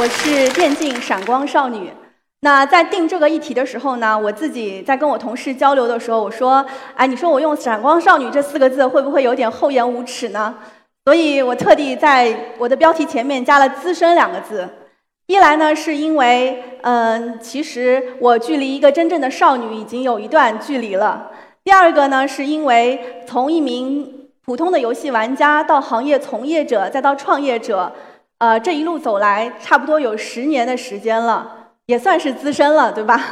我是电竞闪光少女。那在定这个议题的时候呢，我自己在跟我同事交流的时候，我说：“哎，你说我用‘闪光少女’这四个字会不会有点厚颜无耻呢？”所以我特地在我的标题前面加了“资深”两个字。一来呢，是因为，嗯，其实我距离一个真正的少女已经有一段距离了。第二个呢，是因为从一名普通的游戏玩家到行业从业者，再到创业者。呃，这一路走来，差不多有十年的时间了，也算是资深了，对吧？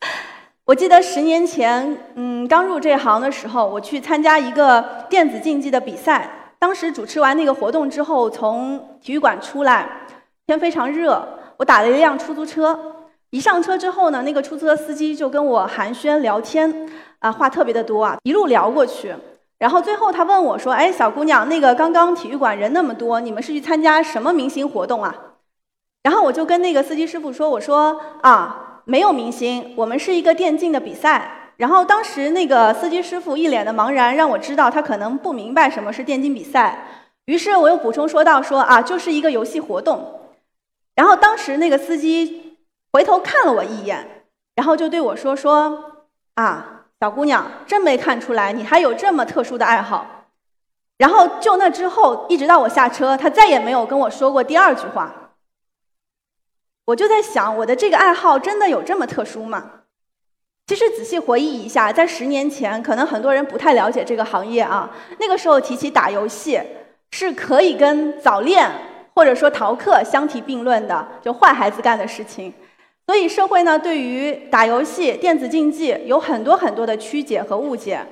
我记得十年前，嗯，刚入这行的时候，我去参加一个电子竞技的比赛。当时主持完那个活动之后，从体育馆出来，天非常热，我打了一辆出租车。一上车之后呢，那个出租车司机就跟我寒暄聊天，啊，话特别的多啊，一路聊过去。然后最后他问我说：“哎，小姑娘，那个刚刚体育馆人那么多，你们是去参加什么明星活动啊？”然后我就跟那个司机师傅说：“我说啊，没有明星，我们是一个电竞的比赛。”然后当时那个司机师傅一脸的茫然，让我知道他可能不明白什么是电竞比赛。于是我又补充说道：“说啊，就是一个游戏活动。”然后当时那个司机回头看了我一眼，然后就对我说：“说啊。”小姑娘，真没看出来你还有这么特殊的爱好。然后就那之后，一直到我下车，他再也没有跟我说过第二句话。我就在想，我的这个爱好真的有这么特殊吗？其实仔细回忆一下，在十年前，可能很多人不太了解这个行业啊。那个时候提起打游戏，是可以跟早恋或者说逃课相提并论的，就坏孩子干的事情。所以社会呢，对于打游戏、电子竞技有很多很多的曲解和误解。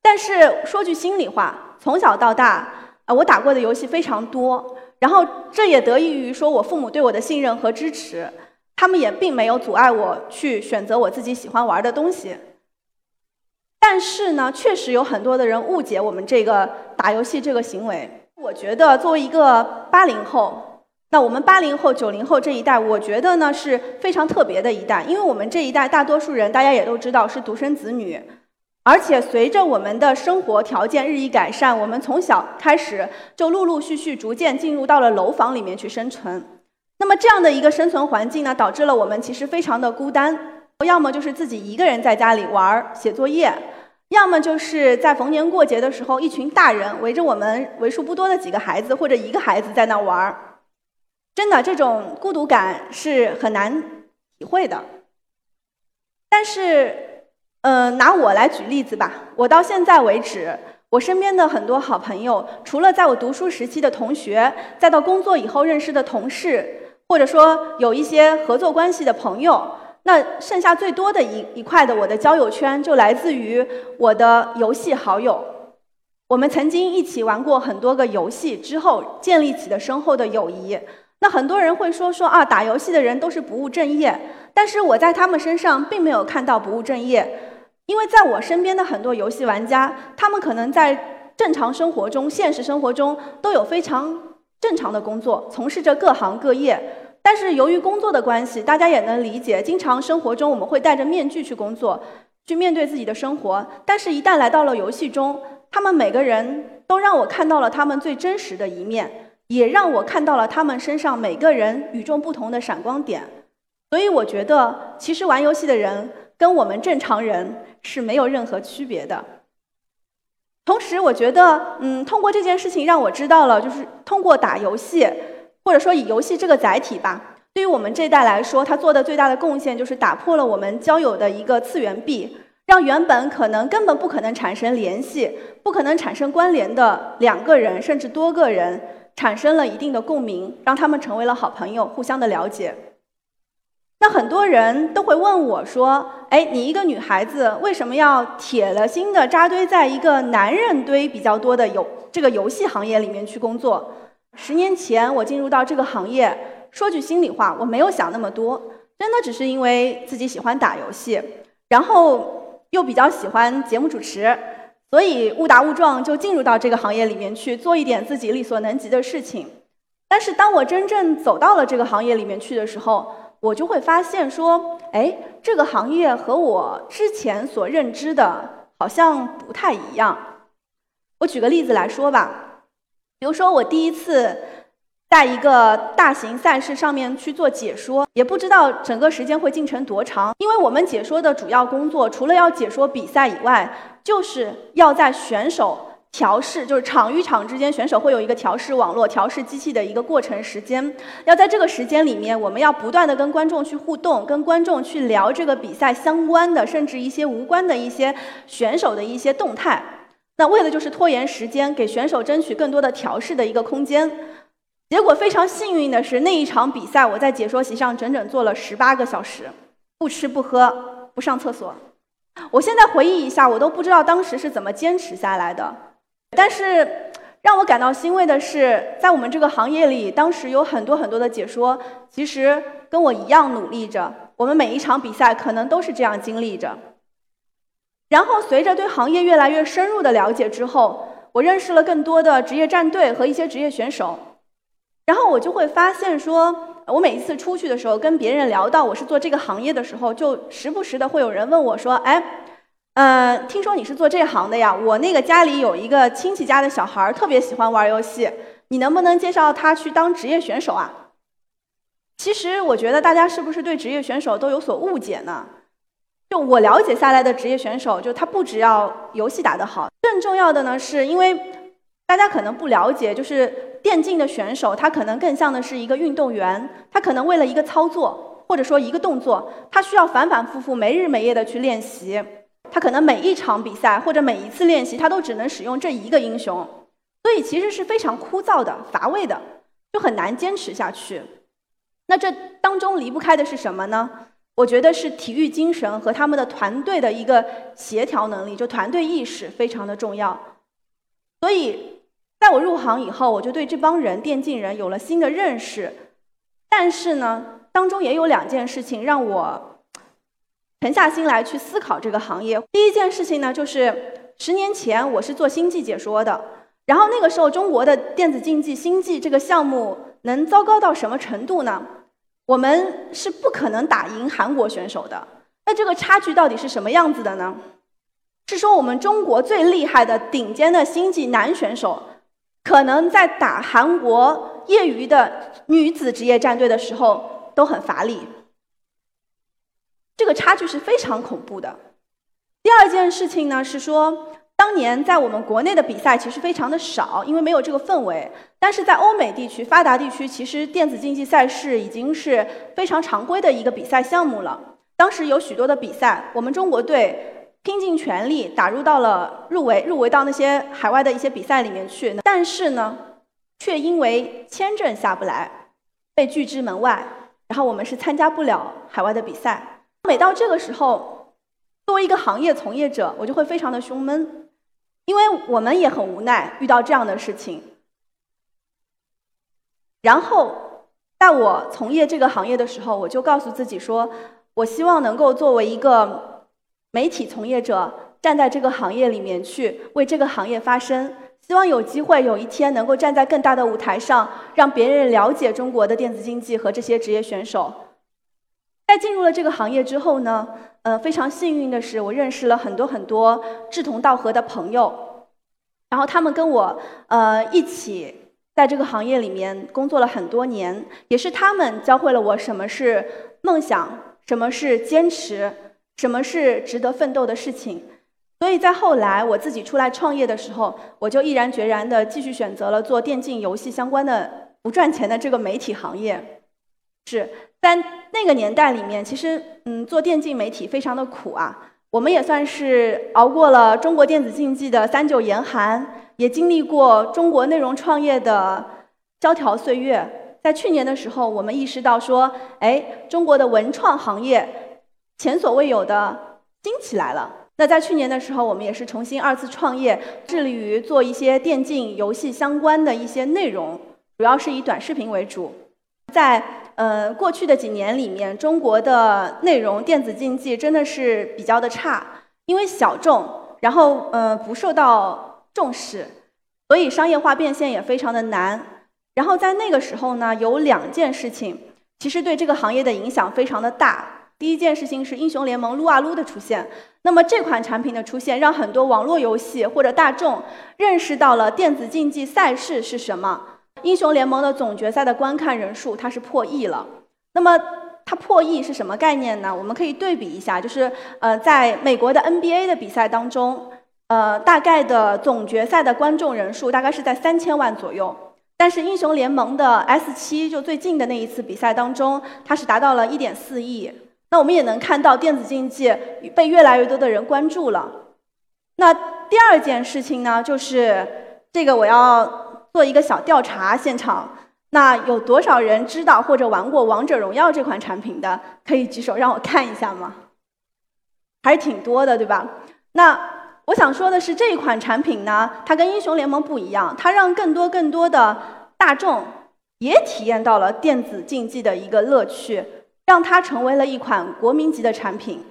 但是说句心里话，从小到大，啊，我打过的游戏非常多。然后这也得益于说我父母对我的信任和支持，他们也并没有阻碍我去选择我自己喜欢玩的东西。但是呢，确实有很多的人误解我们这个打游戏这个行为。我觉得作为一个八零后。那我们八零后、九零后这一代，我觉得呢是非常特别的一代，因为我们这一代大多数人，大家也都知道是独生子女，而且随着我们的生活条件日益改善，我们从小开始就陆陆续续逐渐进入到了楼房里面去生存。那么这样的一个生存环境呢，导致了我们其实非常的孤单，要么就是自己一个人在家里玩写作业，要么就是在逢年过节的时候，一群大人围着我们为数不多的几个孩子或者一个孩子在那玩。真的，这种孤独感是很难体会的。但是，嗯，拿我来举例子吧。我到现在为止，我身边的很多好朋友，除了在我读书时期的同学，再到工作以后认识的同事，或者说有一些合作关系的朋友，那剩下最多的一一块的我的交友圈，就来自于我的游戏好友。我们曾经一起玩过很多个游戏之后，建立起的深厚的友谊。那很多人会说说啊，打游戏的人都是不务正业，但是我在他们身上并没有看到不务正业，因为在我身边的很多游戏玩家，他们可能在正常生活中、现实生活中都有非常正常的工作，从事着各行各业。但是由于工作的关系，大家也能理解，经常生活中我们会戴着面具去工作，去面对自己的生活。但是，一旦来到了游戏中，他们每个人都让我看到了他们最真实的一面。也让我看到了他们身上每个人与众不同的闪光点，所以我觉得，其实玩游戏的人跟我们正常人是没有任何区别的。同时，我觉得，嗯，通过这件事情让我知道了，就是通过打游戏，或者说以游戏这个载体吧，对于我们这一代来说，它做的最大的贡献就是打破了我们交友的一个次元壁，让原本可能根本不可能产生联系、不可能产生关联的两个人甚至多个人。产生了一定的共鸣，让他们成为了好朋友，互相的了解。那很多人都会问我说：“哎，你一个女孩子，为什么要铁了心的扎堆在一个男人堆比较多的游这个游戏行业里面去工作？”十年前我进入到这个行业，说句心里话，我没有想那么多，真的只是因为自己喜欢打游戏，然后又比较喜欢节目主持。所以误打误撞就进入到这个行业里面去做一点自己力所能及的事情，但是当我真正走到了这个行业里面去的时候，我就会发现说，哎，这个行业和我之前所认知的好像不太一样。我举个例子来说吧，比如说我第一次在一个大型赛事上面去做解说，也不知道整个时间会进程多长。因为我们解说的主要工作，除了要解说比赛以外，就是要在选手调试，就是场与场之间选手会有一个调试网络、调试机器的一个过程时间。要在这个时间里面，我们要不断的跟观众去互动，跟观众去聊这个比赛相关的，甚至一些无关的一些选手的一些动态。那为的就是拖延时间，给选手争取更多的调试的一个空间。结果非常幸运的是，那一场比赛我在解说席上整整坐了十八个小时，不吃不喝不上厕所。我现在回忆一下，我都不知道当时是怎么坚持下来的。但是让我感到欣慰的是，在我们这个行业里，当时有很多很多的解说，其实跟我一样努力着。我们每一场比赛可能都是这样经历着。然后随着对行业越来越深入的了解之后，我认识了更多的职业战队和一些职业选手。然后我就会发现，说我每一次出去的时候，跟别人聊到我是做这个行业的时候，就时不时的会有人问我说：“哎，呃，听说你是做这行的呀？我那个家里有一个亲戚家的小孩儿特别喜欢玩游戏，你能不能介绍他去当职业选手啊？”其实我觉得大家是不是对职业选手都有所误解呢？就我了解下来的职业选手，就他不只要游戏打得好，更重要的呢，是因为大家可能不了解，就是。电竞的选手，他可能更像的是一个运动员，他可能为了一个操作或者说一个动作，他需要反反复复、没日没夜的去练习。他可能每一场比赛或者每一次练习，他都只能使用这一个英雄，所以其实是非常枯燥的、乏味的，就很难坚持下去。那这当中离不开的是什么呢？我觉得是体育精神和他们的团队的一个协调能力，就团队意识非常的重要。所以。在我入行以后，我就对这帮人电竞人有了新的认识。但是呢，当中也有两件事情让我沉下心来去思考这个行业。第一件事情呢，就是十年前我是做星际解说的，然后那个时候中国的电子竞技星际这个项目能糟糕到什么程度呢？我们是不可能打赢韩国选手的。那这个差距到底是什么样子的呢？是说我们中国最厉害的顶尖的星际男选手。可能在打韩国业余的女子职业战队的时候都很乏力，这个差距是非常恐怖的。第二件事情呢是说，当年在我们国内的比赛其实非常的少，因为没有这个氛围。但是在欧美地区、发达地区，其实电子竞技赛事已经是非常常规的一个比赛项目了。当时有许多的比赛，我们中国队。拼尽全力打入到了入围，入围到那些海外的一些比赛里面去。但是呢，却因为签证下不来，被拒之门外。然后我们是参加不了海外的比赛。每到这个时候，作为一个行业从业者，我就会非常的胸闷，因为我们也很无奈遇到这样的事情。然后，在我从业这个行业的时候，我就告诉自己说，我希望能够作为一个。媒体从业者站在这个行业里面去为这个行业发声，希望有机会有一天能够站在更大的舞台上，让别人了解中国的电子竞技和这些职业选手。在进入了这个行业之后呢，呃，非常幸运的是，我认识了很多很多志同道合的朋友，然后他们跟我呃一起在这个行业里面工作了很多年，也是他们教会了我什么是梦想，什么是坚持。什么是值得奋斗的事情？所以在后来我自己出来创业的时候，我就毅然决然的继续选择了做电竞游戏相关的不赚钱的这个媒体行业。是在那个年代里面，其实嗯，做电竞媒体非常的苦啊。我们也算是熬过了中国电子竞技的三九严寒，也经历过中国内容创业的萧条岁月。在去年的时候，我们意识到说，哎，中国的文创行业。前所未有的兴起来了。那在去年的时候，我们也是重新二次创业，致力于做一些电竞游戏相关的一些内容，主要是以短视频为主。在呃过去的几年里面，中国的内容电子竞技真的是比较的差，因为小众，然后呃不受到重视，所以商业化变现也非常的难。然后在那个时候呢，有两件事情，其实对这个行业的影响非常的大。第一件事情是英雄联盟撸啊撸的出现，那么这款产品的出现，让很多网络游戏或者大众认识到了电子竞技赛事是什么，英雄联盟的总决赛的观看人数它是破亿了。那么它破亿是什么概念呢？我们可以对比一下，就是呃，在美国的 NBA 的比赛当中，呃，大概的总决赛的观众人数大概是在三千万左右。但是英雄联盟的 S 七就最近的那一次比赛当中，它是达到了一点四亿。那我们也能看到电子竞技被越来越多的人关注了。那第二件事情呢，就是这个我要做一个小调查现场。那有多少人知道或者玩过《王者荣耀》这款产品的？可以举手让我看一下吗？还是挺多的，对吧？那我想说的是，这款产品呢，它跟英雄联盟不一样，它让更多更多的大众也体验到了电子竞技的一个乐趣，让它成为了一款国民级的产品。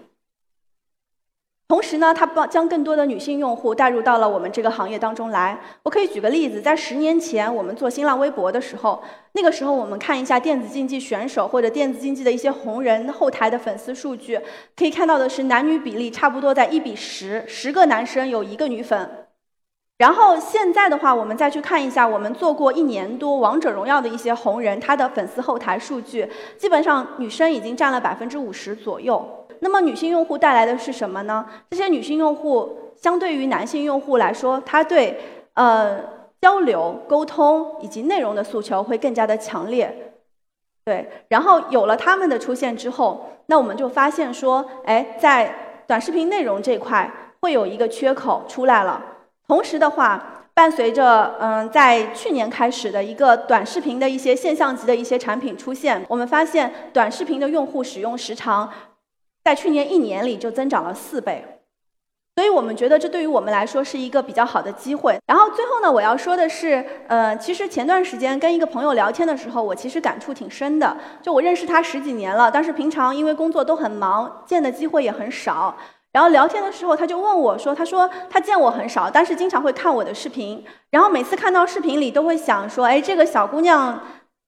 同时呢，它帮将更多的女性用户带入到了我们这个行业当中来。我可以举个例子，在十年前我们做新浪微博的时候，那个时候我们看一下电子竞技选手或者电子竞技的一些红人后台的粉丝数据，可以看到的是男女比例差不多在一比十，十个男生有一个女粉。然后现在的话，我们再去看一下我们做过一年多王者荣耀的一些红人，他的粉丝后台数据，基本上女生已经占了百分之五十左右。那么女性用户带来的是什么呢？这些女性用户相对于男性用户来说，他对呃交流、沟通以及内容的诉求会更加的强烈。对，然后有了他们的出现之后，那我们就发现说，哎，在短视频内容这块会有一个缺口出来了。同时的话，伴随着嗯在去年开始的一个短视频的一些现象级的一些产品出现，我们发现短视频的用户使用时长。在去年一年里就增长了四倍，所以我们觉得这对于我们来说是一个比较好的机会。然后最后呢，我要说的是，呃，其实前段时间跟一个朋友聊天的时候，我其实感触挺深的。就我认识他十几年了，但是平常因为工作都很忙，见的机会也很少。然后聊天的时候，他就问我说：“他说他见我很少，但是经常会看我的视频。然后每次看到视频里，都会想说，哎，这个小姑娘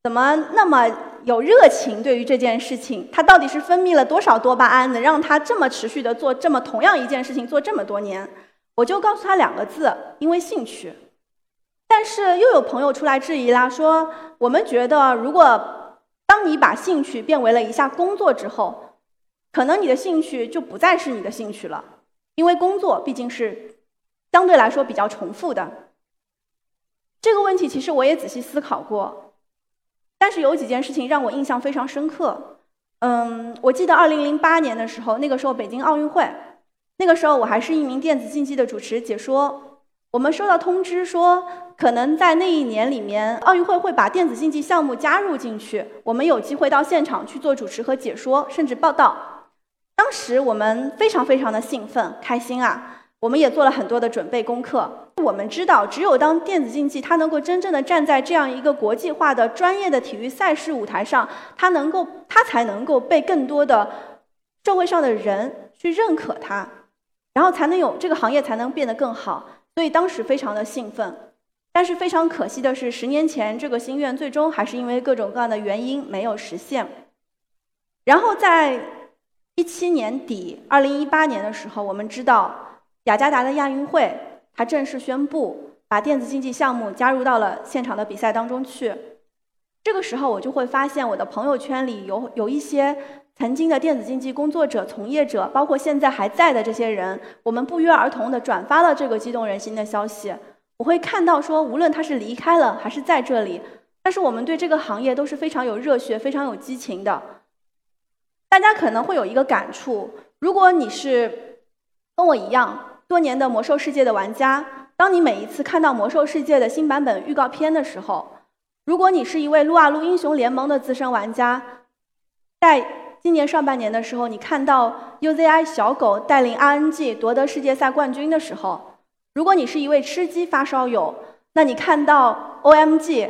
怎么那么……”有热情对于这件事情，她到底是分泌了多少多巴胺，能让她这么持续的做这么同样一件事情做这么多年？我就告诉他两个字：因为兴趣。但是又有朋友出来质疑啦，说我们觉得，如果当你把兴趣变为了一项工作之后，可能你的兴趣就不再是你的兴趣了，因为工作毕竟是相对来说比较重复的。这个问题其实我也仔细思考过。但是有几件事情让我印象非常深刻。嗯，我记得二零零八年的时候，那个时候北京奥运会，那个时候我还是一名电子竞技的主持解说。我们收到通知说，可能在那一年里面，奥运会会把电子竞技项目加入进去，我们有机会到现场去做主持和解说，甚至报道。当时我们非常非常的兴奋、开心啊。我们也做了很多的准备功课。我们知道，只有当电子竞技它能够真正的站在这样一个国际化的专业的体育赛事舞台上，它能够，它才能够被更多的社会上的人去认可它，然后才能有这个行业才能变得更好。所以当时非常的兴奋。但是非常可惜的是，十年前这个心愿最终还是因为各种各样的原因没有实现。然后在一七年底，二零一八年的时候，我们知道。雅加达的亚运会，它正式宣布把电子竞技项目加入到了现场的比赛当中去。这个时候，我就会发现我的朋友圈里有有一些曾经的电子竞技工作者、从业者，包括现在还在的这些人，我们不约而同地转发了这个激动人心的消息。我会看到说，无论他是离开了还是在这里，但是我们对这个行业都是非常有热血、非常有激情的。大家可能会有一个感触：如果你是跟我一样。多年的魔兽世界的玩家，当你每一次看到魔兽世界的新版本预告片的时候，如果你是一位撸啊撸英雄联盟的资深玩家，在今年上半年的时候，你看到 UZI 小狗带领 RNG 夺得世界赛冠军的时候，如果你是一位吃鸡发烧友，那你看到 OMG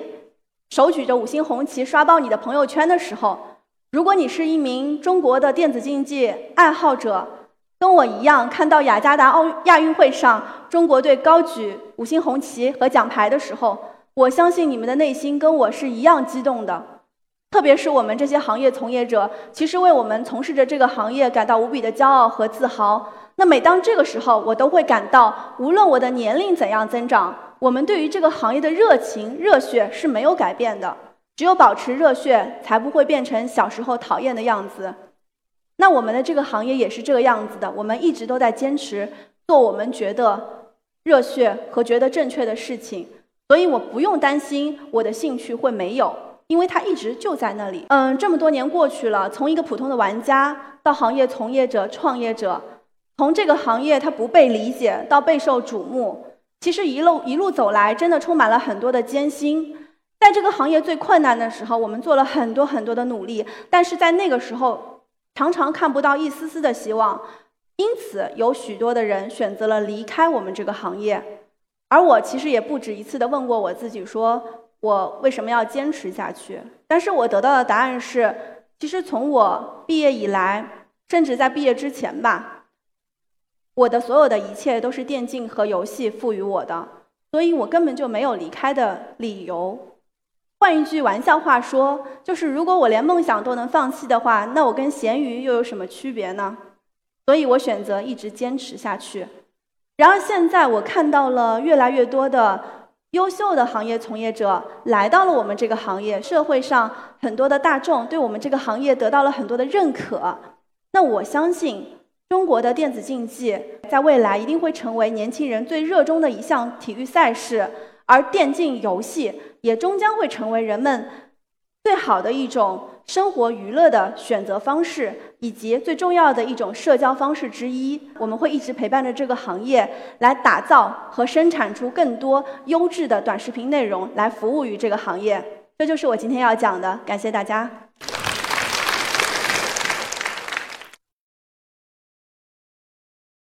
手举着五星红旗刷爆你的朋友圈的时候，如果你是一名中国的电子竞技爱好者，跟我一样，看到雅加达奥亚运会上中国队高举五星红旗和奖牌的时候，我相信你们的内心跟我是一样激动的。特别是我们这些行业从业者，其实为我们从事着这个行业感到无比的骄傲和自豪。那每当这个时候，我都会感到，无论我的年龄怎样增长，我们对于这个行业的热情、热血是没有改变的。只有保持热血，才不会变成小时候讨厌的样子。那我们的这个行业也是这个样子的，我们一直都在坚持做我们觉得热血和觉得正确的事情，所以我不用担心我的兴趣会没有，因为它一直就在那里。嗯，这么多年过去了，从一个普通的玩家到行业从业者、创业者，从这个行业它不被理解到备受瞩目，其实一路一路走来，真的充满了很多的艰辛。在这个行业最困难的时候，我们做了很多很多的努力，但是在那个时候，常常看不到一丝丝的希望，因此有许多的人选择了离开我们这个行业。而我其实也不止一次的问过我自己，说我为什么要坚持下去？但是我得到的答案是，其实从我毕业以来，甚至在毕业之前吧，我的所有的一切都是电竞和游戏赋予我的，所以我根本就没有离开的理由。换一句玩笑话说，就是如果我连梦想都能放弃的话，那我跟咸鱼又有什么区别呢？所以我选择一直坚持下去。然而现在我看到了越来越多的优秀的行业从业者来到了我们这个行业，社会上很多的大众对我们这个行业得到了很多的认可。那我相信中国的电子竞技在未来一定会成为年轻人最热衷的一项体育赛事。而电竞游戏也终将会成为人们最好的一种生活娱乐的选择方式，以及最重要的一种社交方式之一。我们会一直陪伴着这个行业，来打造和生产出更多优质的短视频内容，来服务于这个行业。这就是我今天要讲的，感谢大家。